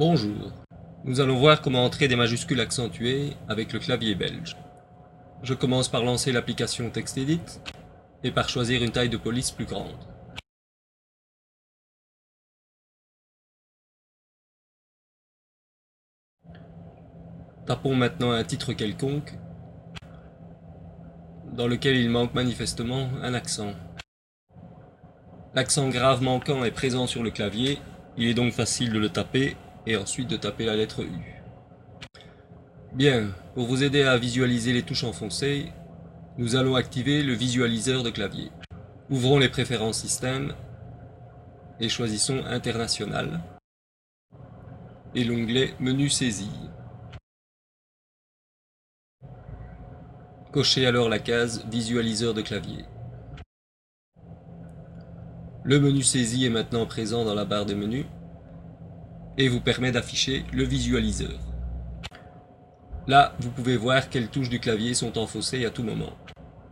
Bonjour. Nous allons voir comment entrer des majuscules accentuées avec le clavier belge. Je commence par lancer l'application TextEdit et par choisir une taille de police plus grande. Tapons maintenant un titre quelconque dans lequel il manque manifestement un accent. L'accent grave manquant est présent sur le clavier, il est donc facile de le taper et ensuite de taper la lettre U. Bien, pour vous aider à visualiser les touches enfoncées, nous allons activer le visualiseur de clavier. Ouvrons les préférences système et choisissons International et l'onglet Menu saisie. Cochez alors la case Visualiseur de clavier. Le menu saisie est maintenant présent dans la barre de menu et vous permet d'afficher le visualiseur. Là, vous pouvez voir quelles touches du clavier sont enfoncées à tout moment.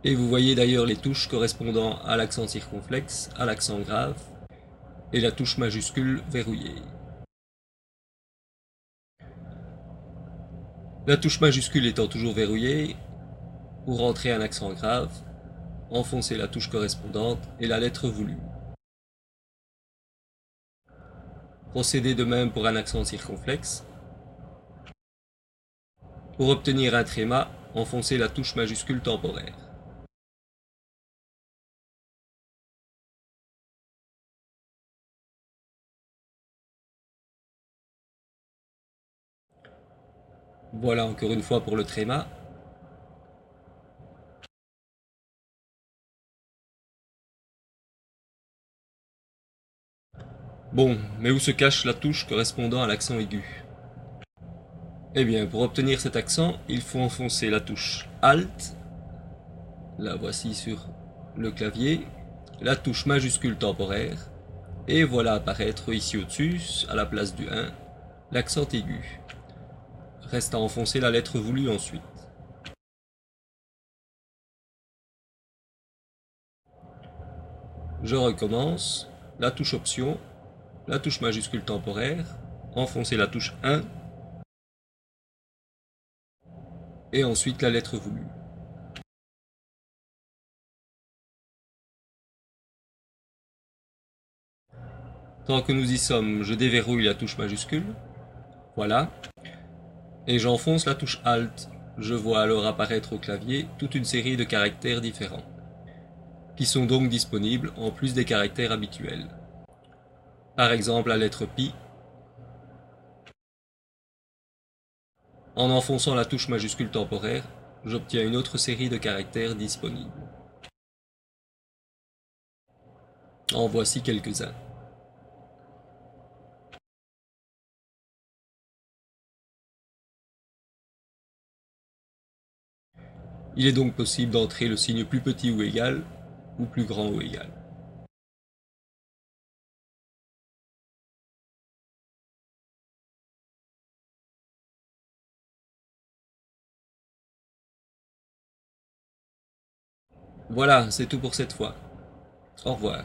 Et vous voyez d'ailleurs les touches correspondant à l'accent circonflexe, à l'accent grave et la touche majuscule verrouillée. La touche majuscule étant toujours verrouillée, pour rentrer un accent grave, enfoncez la touche correspondante et la lettre voulue. Procédez de même pour un accent circonflexe. Pour obtenir un tréma, enfoncez la touche majuscule temporaire. Voilà encore une fois pour le tréma. Bon, mais où se cache la touche correspondant à l'accent aigu? Eh bien, pour obtenir cet accent, il faut enfoncer la touche Alt, la voici sur le clavier, la touche majuscule temporaire, et voilà apparaître ici au-dessus, à la place du 1, l'accent aigu. Reste à enfoncer la lettre voulue ensuite. Je recommence, la touche Option, la touche majuscule temporaire, enfoncer la touche 1 et ensuite la lettre voulue. Tant que nous y sommes, je déverrouille la touche majuscule. Voilà. Et j'enfonce la touche Alt. Je vois alors apparaître au clavier toute une série de caractères différents, qui sont donc disponibles en plus des caractères habituels. Par exemple la lettre Pi. En enfonçant la touche majuscule temporaire, j'obtiens une autre série de caractères disponibles. En voici quelques-uns. Il est donc possible d'entrer le signe plus petit ou égal, ou plus grand ou égal. Voilà, c'est tout pour cette fois. Au revoir.